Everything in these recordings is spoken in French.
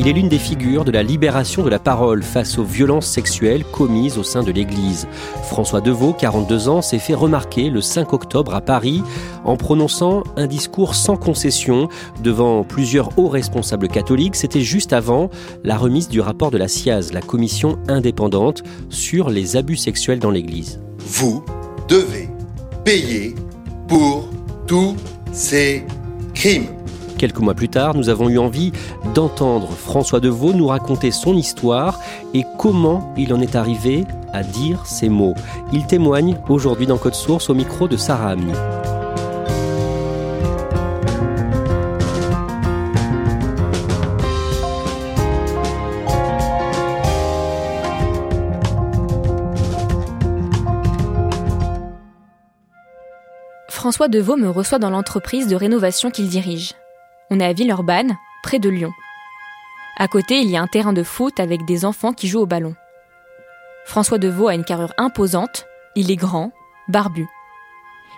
Il est l'une des figures de la libération de la parole face aux violences sexuelles commises au sein de l'Église. François Deveau, 42 ans, s'est fait remarquer le 5 octobre à Paris en prononçant un discours sans concession devant plusieurs hauts responsables catholiques. C'était juste avant la remise du rapport de la SIAZ, la commission indépendante sur les abus sexuels dans l'Église. Vous devez payer pour tous ces crimes. Quelques mois plus tard, nous avons eu envie d'entendre François Deveau nous raconter son histoire et comment il en est arrivé à dire ces mots. Il témoigne aujourd'hui dans Code Source au micro de Sarah Amni. François Deveau me reçoit dans l'entreprise de rénovation qu'il dirige. On est à Villeurbanne, près de Lyon. À côté, il y a un terrain de foot avec des enfants qui jouent au ballon. François Deveau a une carrure imposante, il est grand, barbu.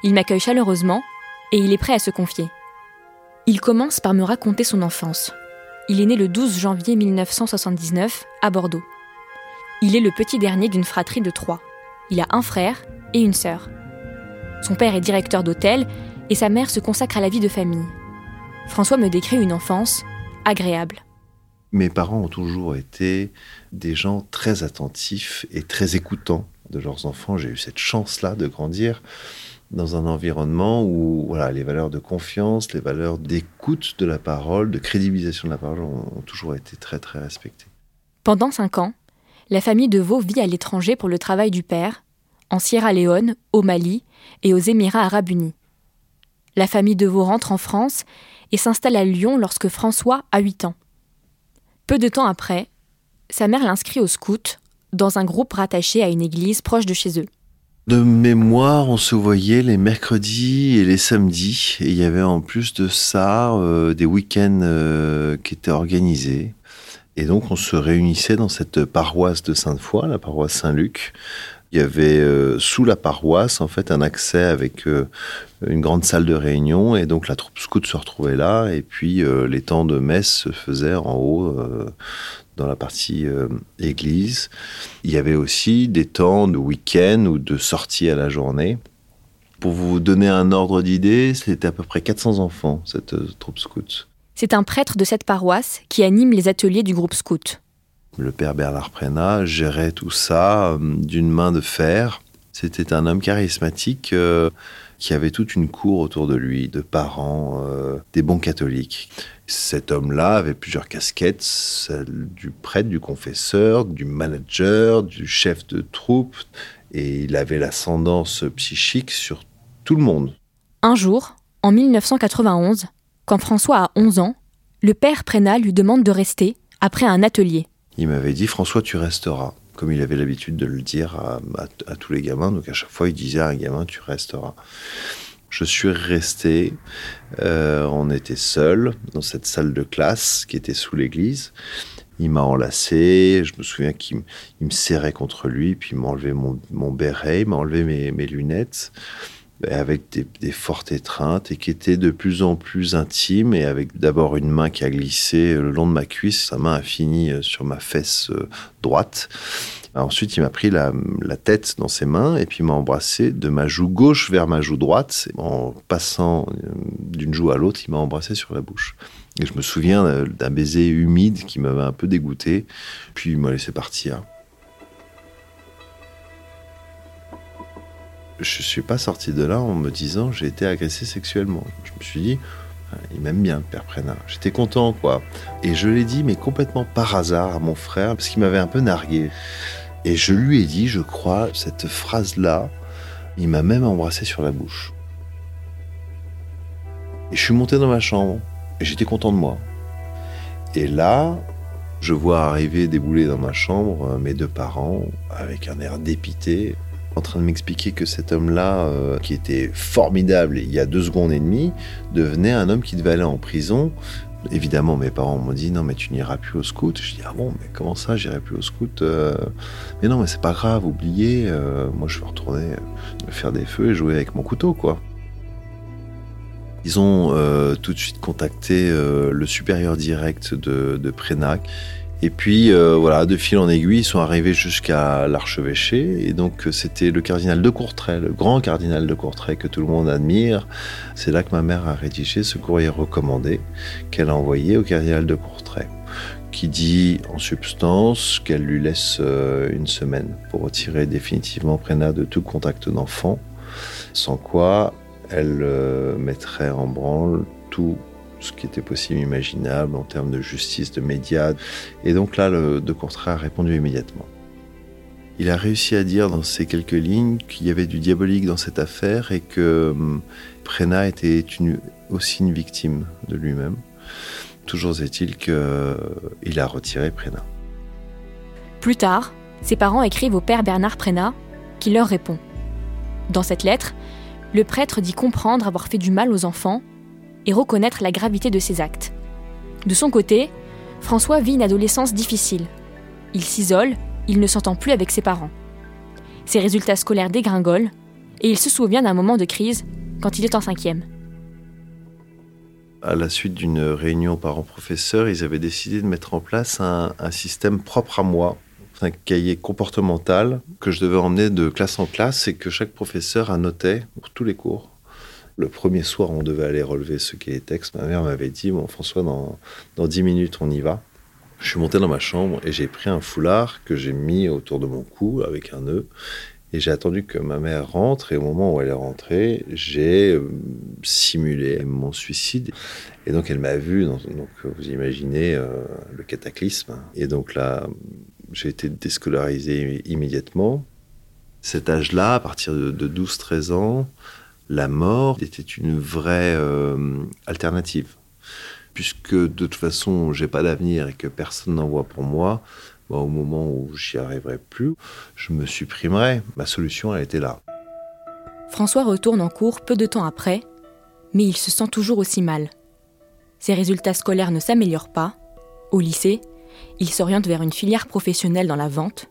Il m'accueille chaleureusement et il est prêt à se confier. Il commence par me raconter son enfance. Il est né le 12 janvier 1979 à Bordeaux. Il est le petit dernier d'une fratrie de trois. Il a un frère et une sœur. Son père est directeur d'hôtel et sa mère se consacre à la vie de famille. François me décrit une enfance agréable. Mes parents ont toujours été des gens très attentifs et très écoutants de leurs enfants. J'ai eu cette chance-là de grandir dans un environnement où voilà, les valeurs de confiance, les valeurs d'écoute de la parole, de crédibilisation de la parole ont, ont toujours été très très respectées. Pendant cinq ans, la famille de Vaux vit à l'étranger pour le travail du père, en Sierra Leone, au Mali et aux Émirats arabes unis. La famille de Vaux rentre en France et s'installe à Lyon lorsque François a 8 ans. Peu de temps après, sa mère l'inscrit au scout, dans un groupe rattaché à une église proche de chez eux. De mémoire, on se voyait les mercredis et les samedis. Et il y avait en plus de ça euh, des week-ends euh, qui étaient organisés. Et donc on se réunissait dans cette paroisse de Sainte-Foy, la paroisse Saint-Luc. Il y avait euh, sous la paroisse en fait un accès avec euh, une grande salle de réunion et donc la troupe scout se retrouvait là et puis euh, les temps de messe se faisaient en haut dans la partie église. Il y avait aussi des temps de week-end ou de sortie à la journée. Pour vous donner un ordre d'idée, c'était à peu près 400 enfants cette troupe scout. C'est un prêtre de cette paroisse qui anime les ateliers du groupe scout. Le père Bernard Prénat gérait tout ça euh, d'une main de fer. C'était un homme charismatique euh, qui avait toute une cour autour de lui, de parents, euh, des bons catholiques. Cet homme-là avait plusieurs casquettes, celle du prêtre, du confesseur, du manager, du chef de troupe, et il avait l'ascendance psychique sur tout le monde. Un jour, en 1991, quand François a 11 ans, le père Prénat lui demande de rester après un atelier. Il m'avait dit François, tu resteras. Comme il avait l'habitude de le dire à, tous les gamins, donc à chaque fois il disait à un gamin tu resteras. Je suis resté. euh, on était seuls dans cette salle de classe qui était sous l'église. Il m'a enlacé. Je me souviens qu'il me serrait contre lui, puis il m'a enlevé mon, béret, il m'a enlevé mes lunettes. Avec des, fortes étreintes et qui était de plus en plus intime et avec d'abord une main qui a glissé le long de ma cuisse, sa main a fini sur ma fesse droite. Ensuite, il m'a pris la, la, tête dans ses mains et puis m'a embrassé de ma joue gauche vers ma joue droite. En passant d'une joue à l'autre, il m'a embrassé sur la bouche. Et je me souviens d'un baiser humide qui m'avait un peu dégoûté. Puis il m'a laissé partir. Je suis pas sorti de là en me disant j'ai été agressé sexuellement. Je me suis dit, ah, il m'aime bien, père Prénat. J'étais content, quoi. Et je l'ai dit, mais complètement par hasard à mon frère, parce qu'il m'avait un peu nargué. Et je lui ai dit, je crois, cette phrase-là, il m'a même embrassé sur la bouche. Et je suis monté dans ma chambre, et j'étais content de moi. Et là, je vois arriver, débouler dans ma chambre, euh, mes deux parents, avec un air dépité, en train de m'expliquer que cet homme-là, euh, qui était formidable il y a deux secondes et demie, devenait un homme qui devait aller en prison. Évidemment, mes parents m'ont dit non, mais tu n'iras plus au scout. Je dis ah bon, mais comment ça, j'irai plus au scout euh? Mais non, mais c'est pas grave, oubliez. Euh, moi, je vais retourner faire des feux et jouer avec mon couteau, quoi. Ils ont tout de suite contacté le supérieur direct de, de Prénac et puis euh, voilà, de fil en aiguille, ils sont arrivés jusqu'à l'archevêché. Et donc euh, c'était le cardinal de Courtrai, le grand cardinal de Courtrai que tout le monde admire. C'est là que ma mère a rédigé ce courrier recommandé qu'elle a envoyé au cardinal de Courtrai, qui dit en substance qu'elle lui laisse euh, une semaine pour retirer définitivement Prénat de tout contact d'enfant, sans quoi elle mettrait en branle tout ce qui était possible, imaginable en termes de justice, de médias. Et donc là, le de Courtrai a répondu immédiatement. Il a réussi à dire dans ces quelques lignes qu'il y avait du diabolique dans cette affaire et que hum, Prena était aussi une victime de lui-même. Toujours est-il qu'il euh, a retiré Prena. Plus tard, ses parents écrivent au père Bernard Prena, qui leur répond. Dans cette lettre, le prêtre dit comprendre avoir fait du mal aux enfants et reconnaître la gravité de ses actes. De son côté, François vit une adolescence difficile. Il s'isole, il ne s'entend plus avec ses parents. Ses résultats scolaires dégringolent et il se souvient d'un moment de crise quand il est en cinquième. À la suite d'une réunion parents-professeurs, ils avaient décidé de mettre en place un, un système propre à moi, un cahier comportemental que je devais emmener de classe en classe et que chaque professeur annotait pour tous les cours. Le premier soir, on devait aller relever ce qui est texte. Ma mère m'avait dit, bon, François, dans, dans 10 minutes, on y va. Je suis monté dans ma chambre et j'ai pris un foulard que j'ai mis autour de mon cou avec un nœud. Et j'ai attendu que ma mère rentre et au moment où elle est rentrée, j'ai euh, simulé mon suicide. Et donc elle m'a vu, donc vous imaginez euh, le cataclysme. Et donc là, j'ai été déscolarisé immédiatement. Cet âge-là, à partir de, de 12-13 ans, la mort était une vraie euh, alternative. Puisque de toute façon, j'ai pas d'avenir et que personne n'en voit pour moi, bah, au moment où j'y arriverai plus, je me supprimerai. Ma solution, elle était là. François retourne en cours peu de temps après, mais il se sent toujours aussi mal. Ses résultats scolaires ne s'améliorent pas. Au lycée, il s'oriente vers une filière professionnelle dans la vente,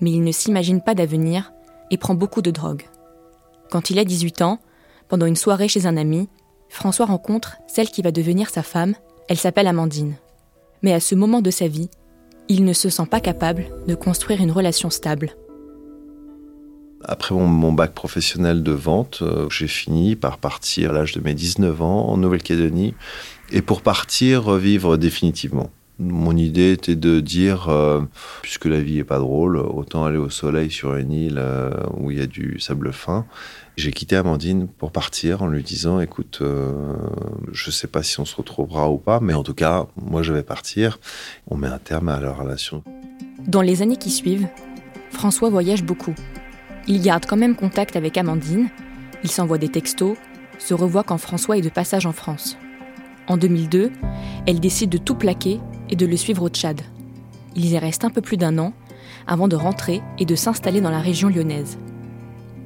mais il ne s'imagine pas d'avenir et prend beaucoup de drogue. Quand il a 18 ans, pendant une soirée chez un ami, François rencontre celle qui va devenir sa femme. Elle s'appelle Amandine. Mais à ce moment de sa vie, il ne se sent pas capable de construire une relation stable. Après mon, bac professionnel de vente, euh, j'ai fini par partir à l'âge de mes 19 ans en Nouvelle-Calédonie et pour partir vivre définitivement. Mon idée était de dire, euh, puisque la vie est pas drôle, autant aller au soleil sur une île euh, où il y a du sable fin j'ai quitté Amandine pour partir en lui disant écoute, euh, je sais pas si on se retrouvera ou pas, mais en tout cas, moi je vais partir. On met un terme à la relation. Dans les années qui suivent, François voyage beaucoup. Il garde quand même contact avec Amandine, il s'envoie des textos, se revoit quand François est de passage en France. En 2002, elle décide de tout plaquer et de le suivre au Tchad. Il y reste un peu plus d'un an avant de rentrer et de s'installer dans la région lyonnaise.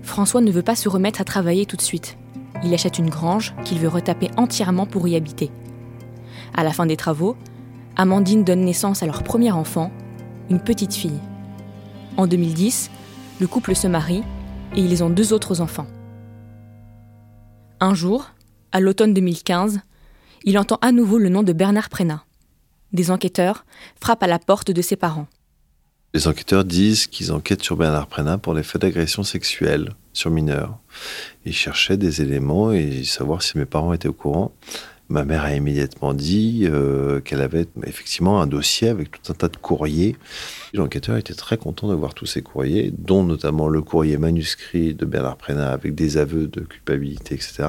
François ne veut pas se remettre à travailler tout de suite. Il achète une grange qu'il veut retaper entièrement pour y habiter. À la fin des travaux, Amandine donne naissance à leur premier enfant, une petite fille. En 2010, le couple se marie et ils ont deux autres enfants. Un jour, à l'automne 2015, il entend à nouveau le nom de Bernard Prénat. Des enquêteurs frappent à la porte de ses parents. Les enquêteurs disent qu'ils enquêtent sur Bernard Prénat pour les faits d'agression sexuelle sur mineurs. Ils cherchaient des éléments et savoir si mes parents étaient au courant. Ma mère a immédiatement dit euh, qu'elle avait effectivement un dossier avec tout un tas de courriers. L'enquêteur était très content de voir tous ces courriers, dont notamment le courrier manuscrit de Bernard Prénat avec des aveux de culpabilité, etc.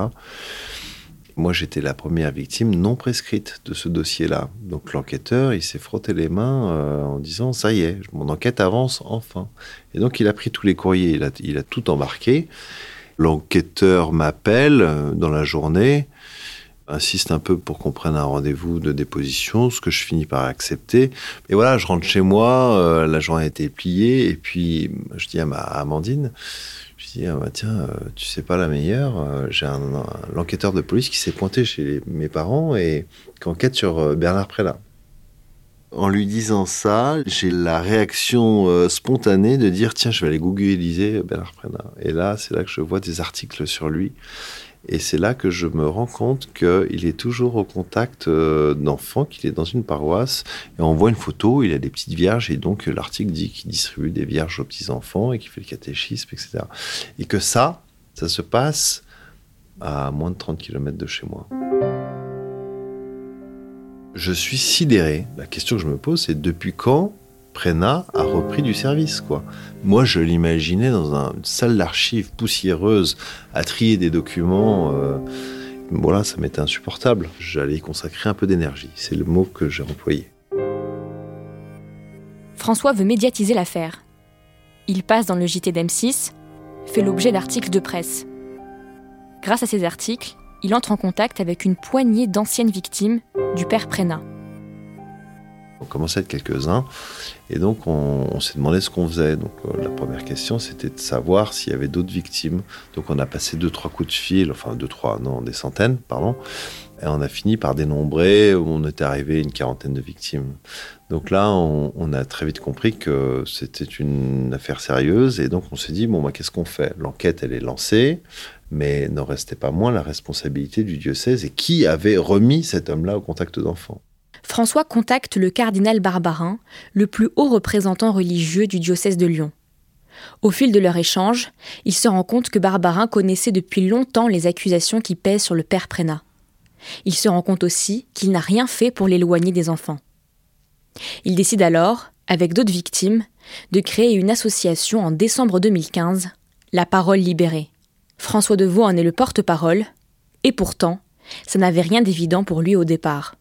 Moi, j'étais la première victime non prescrite de ce dossier-là. Donc l'enquêteur, il s'est frotté les mains euh, en disant ça y est, mon enquête avance enfin. Et donc il a pris tous les courriers, il a, tout embarqué. L'enquêteur m'appelle euh, dans la journée, insiste un peu pour qu'on prenne un rendez-vous de déposition, ce que je finis par accepter. Et voilà, je rentre chez moi, euh, la journée a été pliée, et puis je dis à ma Amandine, ah bah tiens, euh, tu sais pas la meilleure, euh, j'ai un, l'enquêteur de police qui s'est pointé chez mes parents et qui enquête sur euh, Bernard Prélat. En lui disant ça, j'ai la réaction spontanée de dire tiens, je vais aller googliser Bernard Prélat. Et là, c'est là que je vois des articles sur lui. Et c'est là que je me rends compte qu'il est toujours au contact euh, d'enfants, qu'il est dans une paroisse. Et on voit une photo, il a des petites vierges. Et donc l'article dit qu'il distribue des vierges aux petits-enfants et qu'il fait le catéchisme, etc. Et que ça, ça se passe à moins de 30 km de chez moi. Je suis sidéré. La question que je me pose, c'est depuis quand Prena a repris du service, quoi. Moi, je l'imaginais dans une salle d'archives poussiéreuse, à trier des documents. Euh, voilà, ça m'était insupportable. J'allais y consacrer un peu d'énergie. C'est le mot que j'ai employé. François veut médiatiser l'affaire. Il passe dans le JT d'M6, fait l'objet d'articles de presse. Grâce à ces articles, il entre en contact avec une poignée d'anciennes victimes du père Prénat. On commençait à être quelques-uns. Et donc, on, s'est demandé ce qu'on faisait. Donc, euh, la première question, c'était de savoir s'il y avait d'autres victimes. Donc, on a passé deux, trois coups de fil, enfin, deux, trois, non, des centaines, pardon. Et on a fini par dénombrer, on était arrivé une quarantaine de victimes. Donc là, on, a très vite compris que c'était une affaire sérieuse. Et donc, on s'est dit, bon, bah, qu'est-ce qu'on fait? L'enquête, elle est lancée, mais n'en restait pas moins la responsabilité du diocèse. Et qui avait remis cet homme-là au contact d'enfants François contacte le cardinal Barbarin, le plus haut représentant religieux du diocèse de Lyon. Au fil de leur échange, il se rend compte que Barbarin connaissait depuis longtemps les accusations qui pèsent sur le père Prénat. Il se rend compte aussi qu'il n'a rien fait pour l'éloigner des enfants. Il décide alors, avec d'autres victimes, de créer une association en décembre 2015, La Parole Libérée. François Deveau en est le porte-parole, et pourtant, ça n'avait rien d'évident pour lui au départ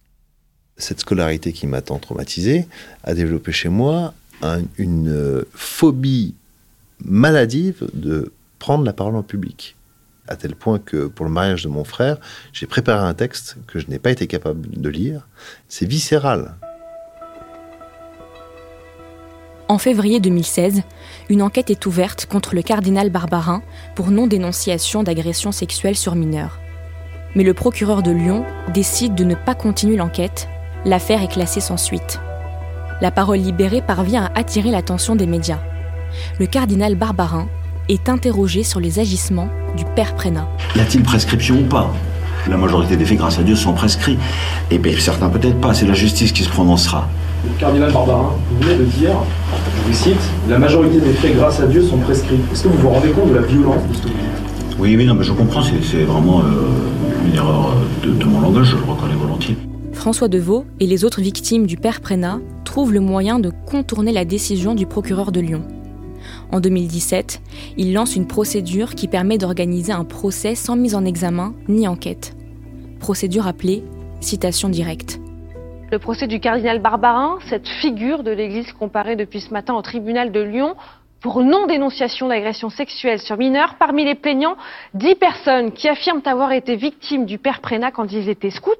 cette scolarité qui m'a tant traumatisé a développé chez moi une euh, phobie maladive de prendre la parole en public. À tel point que pour le mariage de mon frère, j'ai préparé un texte que je n'ai pas été capable de lire. C'est viscéral. En février 2016, une enquête est ouverte contre le cardinal Barbarin pour non-dénonciation d'agression sexuelle sur mineurs. Mais le procureur de Lyon décide de ne pas continuer l'enquête l'affaire est classée sans suite. La parole libérée parvient à attirer l'attention des médias. Le cardinal Barbarin est interrogé sur les agissements du père Prénat. Y a-t-il prescription ou pas? La majorité des faits, grâce à Dieu, sont prescrits. Et bien certains peut-être pas, c'est la justice qui se prononcera. Le cardinal Barbarin, vous venez de dire, je vous cite, la majorité des faits, grâce à Dieu, sont prescrits. Est-ce que vous vous rendez compte de la violence de ce que vous dites? Oui, oui, non, mais je comprends, c'est vraiment euh, une erreur de, de mon langage, je le reconnais volontiers. François Deveau et les autres victimes du père Prénat trouvent le moyen de contourner la décision du procureur de Lyon. En 2017, il lance une procédure qui permet d'organiser un procès sans mise en examen ni enquête. Procédure appelée citation directe. Le procès du cardinal Barbarin, cette figure de l'Église comparée depuis ce matin au tribunal de Lyon, pour non-dénonciation d'agression sexuelle sur mineurs. Parmi les plaignants, dix personnes qui affirment avoir été victimes du père Prénat quand ils étaient scouts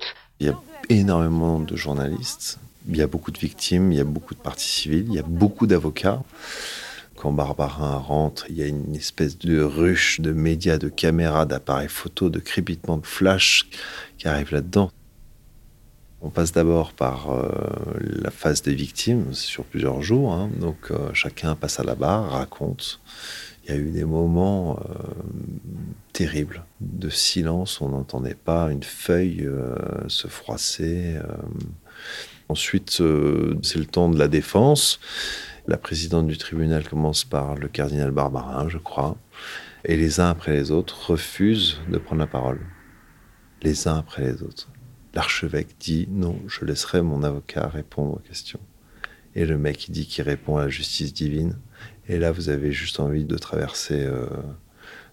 énormément de journalistes, il y a beaucoup de victimes, il y a beaucoup de parties civiles, il y a beaucoup d'avocats. Quand Barbarin rentre, il y a une espèce de ruche de médias, de caméras, d'appareils photo, de crépitements de flash qui arrivent là-dedans. On passe d'abord par euh, la phase des victimes sur plusieurs jours. Hein. Donc euh, chacun passe à la barre, raconte. Il y a eu des moments euh, terribles de silence, on n'entendait pas une feuille euh, se froisser. euh. Ensuite, c'est le temps de la défense. La présidente du tribunal commence par le cardinal Barbarin, je crois, et les uns après les autres refusent de prendre la parole. Les uns après les autres. L'archevêque dit non, je laisserai mon avocat répondre aux questions. Et le mec, dit qu'il répond à la justice divine. Et là, vous avez juste envie de traverser euh,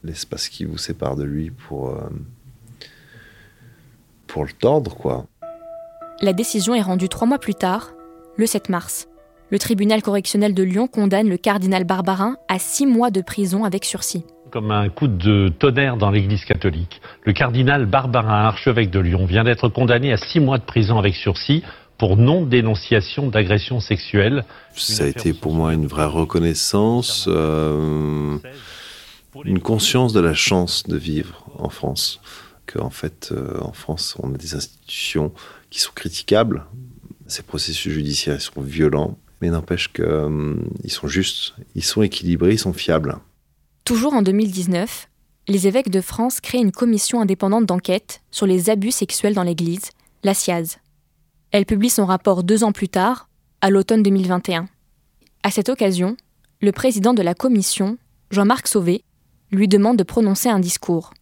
l'espace qui vous sépare de lui pour, euh, pour le tordre, quoi. La décision est rendue trois mois plus tard, le 7 mars. Le tribunal correctionnel de Lyon condamne le cardinal Barbarin à six mois de prison avec sursis. Comme un coup de tonnerre dans l'Église catholique, le cardinal Barbarin, archevêque de Lyon, vient d'être condamné à six mois de prison avec sursis pour non-dénonciation d'agression sexuelle. Ça a été pour moi une vraie reconnaissance, euh, une conscience de la chance de vivre en France. Qu'en fait, euh, en France, on a des institutions qui sont critiquables. Ces processus judiciaires sont violents, mais n'empêche qu'ils sont justes, ils sont équilibrés, ils sont fiables. Toujours en 2019, les évêques de France créent une commission indépendante d'enquête sur les abus sexuels dans l'Église, la SIAZ. Elle publie son rapport deux ans plus tard, à l'automne 2021. À cette occasion, le président de la commission, Jean-Marc Sauvé, lui demande de prononcer un discours.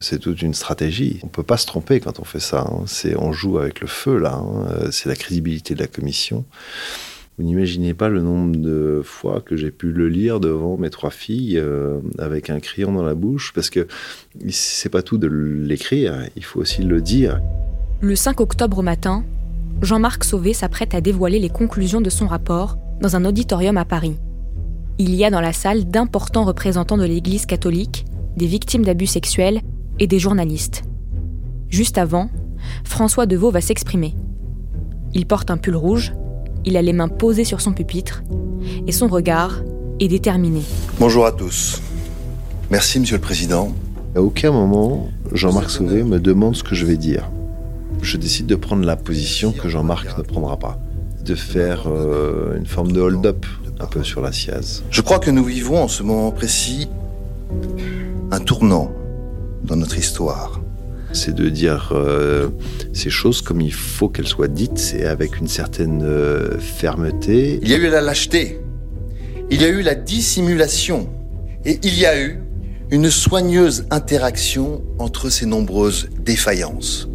C'est toute une stratégie. On peut pas se tromper quand on fait ça. hein. C'est on joue avec le feu là. hein. Euh, C'est la crédibilité de la commission. Vous n'imaginez pas le nombre de fois que j'ai pu le lire devant mes trois filles euh, avec un crayon dans la bouche, parce que c'est pas tout de l'écrire, il faut aussi le dire. Le 5 octobre au matin, Jean-Marc Sauvé s'apprête à dévoiler les conclusions de son rapport dans un auditorium à Paris. Il y a dans la salle d'importants représentants de l'Église catholique, des victimes d'abus sexuels et des journalistes. Juste avant, François Deveau va s'exprimer. Il porte un pull rouge, il a les mains posées sur son pupitre, et son regard est déterminé. Bonjour à tous. Merci, Monsieur le Président. À aucun moment, Jean-Marc Sauvé me demande ce que je vais dire. Je décide de prendre la position que Jean-Marc ne prendra pas, de faire euh, une forme de hold-up un peu sur la SIAZ. Je crois que nous vivons en ce moment précis un tournant dans notre histoire. C'est de dire euh, ces choses comme il faut qu'elles soient dites, c'est avec une certaine euh, fermeté. Il y a eu la lâcheté, il y a eu la dissimulation, et il y a eu une soigneuse interaction entre ces nombreuses défaillances.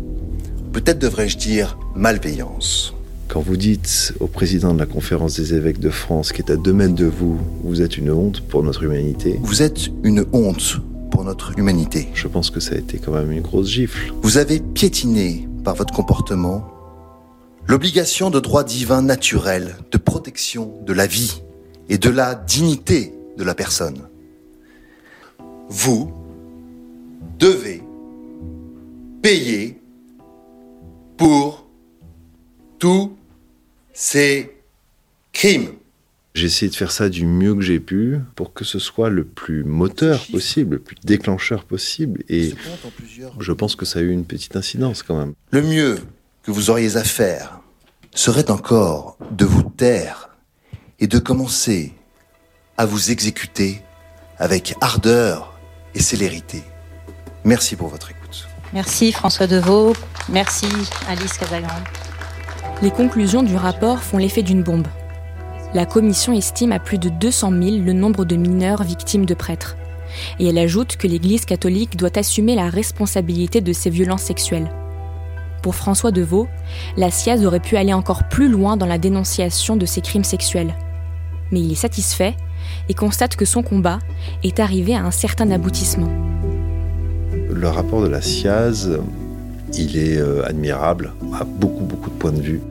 Peut-être devrais-je dire malveillance. Quand vous dites au président de la conférence des évêques de France, qui est à deux mètres de vous, vous êtes une honte pour notre humanité? Vous êtes une honte pour notre humanité. Je pense que ça a été quand même une grosse gifle. Vous avez piétiné par votre comportement l'obligation de droit divin naturel de protection de la vie et de la dignité de la personne. Vous devez payer pour tous ces crimes. J'ai essayé de faire ça du mieux que j'ai pu pour que ce soit le plus moteur possible, le plus déclencheur possible. Et je pense que ça a eu une petite incidence quand même. Le mieux que vous auriez à faire serait encore de vous taire et de commencer à vous exécuter avec ardeur et célérité. Merci pour votre écoute. Merci François Deveau. Merci Alice Casagrande. Les conclusions du rapport font l'effet d'une bombe. La commission estime à plus de 200 000 le nombre de mineurs victimes de prêtres. Et elle ajoute que l'Église catholique doit assumer la responsabilité de ces violences sexuelles. Pour François Deveau, la SIAZ aurait pu aller encore plus loin dans la dénonciation de ces crimes sexuels. Mais il est satisfait et constate que son combat est arrivé à un certain aboutissement. Le rapport de la SIAZ, il est euh, admirable à beaucoup, beaucoup de points de vue.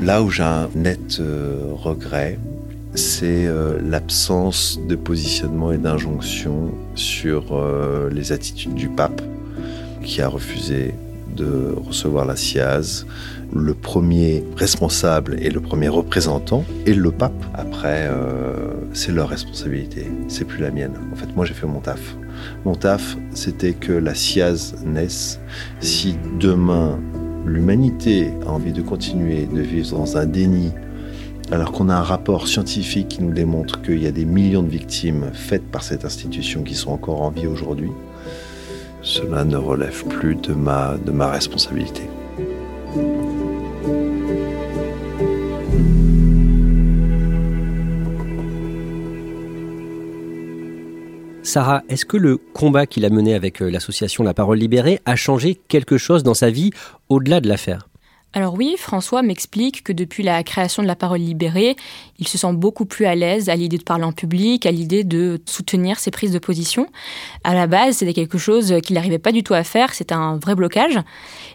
Là où j'ai un net euh, regret, c'est euh, l'absence de positionnement et d'injonction sur les attitudes du pape, qui a refusé de recevoir la SIAZ. Le premier responsable et le premier représentant est le pape. Après, euh, c'est leur responsabilité, c'est plus la mienne. En fait, moi, j'ai fait mon taf. Mon taf, c'était que la SIAZ naisse. Si demain l'humanité a envie de continuer de vivre dans un déni alors qu'on a un rapport scientifique qui nous démontre qu'il y a des millions de victimes faites par cette institution qui sont encore en vie aujourd'hui, cela ne relève plus de ma, responsabilité. Sarah, est-ce que le combat qu'il a mené avec euh, l'association La Parole Libérée a changé quelque chose dans sa vie au-delà de l'affaire? Alors oui, François m'explique que depuis la création de la parole libérée, il se sent beaucoup plus à l'aise à l'idée de parler en public, à l'idée de soutenir ses prises de position. À la base, c'était quelque chose qu'il n'arrivait pas du tout à faire, c'était un vrai blocage.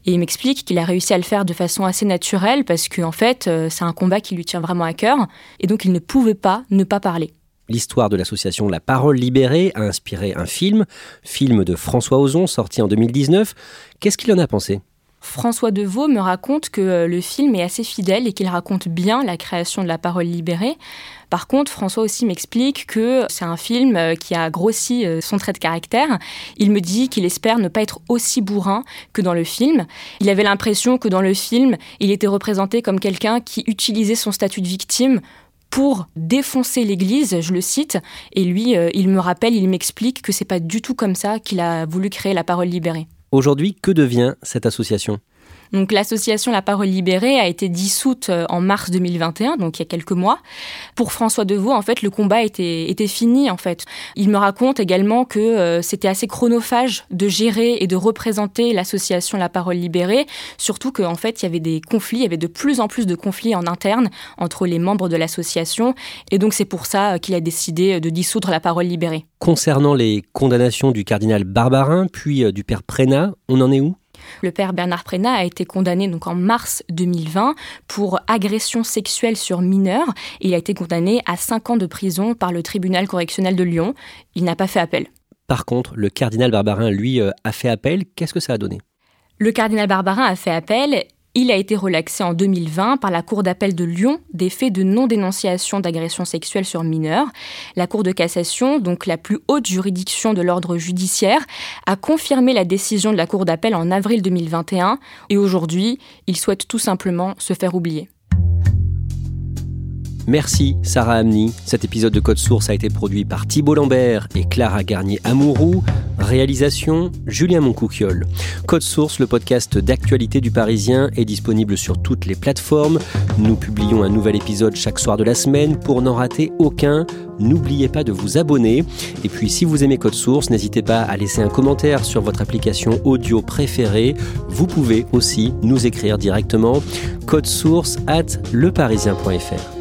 Et il m'explique qu'il a réussi à le faire de façon assez naturelle parce qu'en en fait, euh, c'est un combat qui lui tient vraiment à cœur et donc il ne pouvait pas ne pas parler. L'histoire de l'association La Parole Libérée a inspiré un film, film de François Ozon sorti en 2019. Qu'est-ce qu'il en a pensé? François Deveau me raconte que euh, le film est assez fidèle et qu'il raconte bien la création de la parole libérée. Par contre, François aussi m'explique que c'est un film euh, qui a grossi euh, son trait de caractère. Il me dit qu'il espère ne pas être aussi bourrin que dans le film. Il avait l'impression que dans le film, il était représenté comme quelqu'un qui utilisait son statut de victime pour défoncer l'Église, je le cite, et lui, il me rappelle, il m'explique que c'est pas du tout comme ça qu'il a voulu créer la parole libérée. Aujourd'hui, que devient cette association? Donc l'association La Parole Libérée a été dissoute euh, en mars 2021, donc il y a quelques mois. Pour François Deveau, en fait, le combat était, fini, en fait. Il me raconte également que euh, c'était assez chronophage de gérer et de représenter l'association La Parole Libérée, surtout qu'en fait, il y avait des conflits, il y avait de plus en plus de conflits en interne entre les membres de l'association, et donc c'est pour ça qu'il a décidé de dissoudre La Parole Libérée. Concernant les condamnations du cardinal Barbarin, puis euh, du père Prénat, on en est où? Le père Bernard Prénat a été condamné donc en mars 2020 pour agression sexuelle sur mineurs. Il a été condamné à 5 ans de prison par le tribunal correctionnel de Lyon. Il n'a pas fait appel. Par contre, le cardinal Barbarin, lui, euh, a fait appel. Qu'est-ce que ça a donné? Le cardinal Barbarin a fait appel il a été relaxé en 2020 par la Cour d'appel de Lyon des faits de non-dénonciation d'agression sexuelle sur mineurs. La Cour de cassation, donc la plus haute juridiction de l'ordre judiciaire, a confirmé la décision de la Cour d'appel en avril 2021 et aujourd'hui, il souhaite tout simplement se faire oublier. Merci Sarah Amni. Cet épisode de Code Source a été produit par Thibault Lambert et Clara Garnier-Amouroux. Réalisation Julien Moncouquiol. Code Source, le podcast d'actualité du Parisien, est disponible sur toutes les plateformes. Nous publions un nouvel épisode chaque soir de la semaine. Pour n'en rater aucun, n'oubliez pas de vous abonner. Et puis si vous aimez Code Source, n'hésitez pas à laisser un commentaire sur votre application audio préférée. Vous pouvez aussi nous écrire directement code source at leparisien.fr.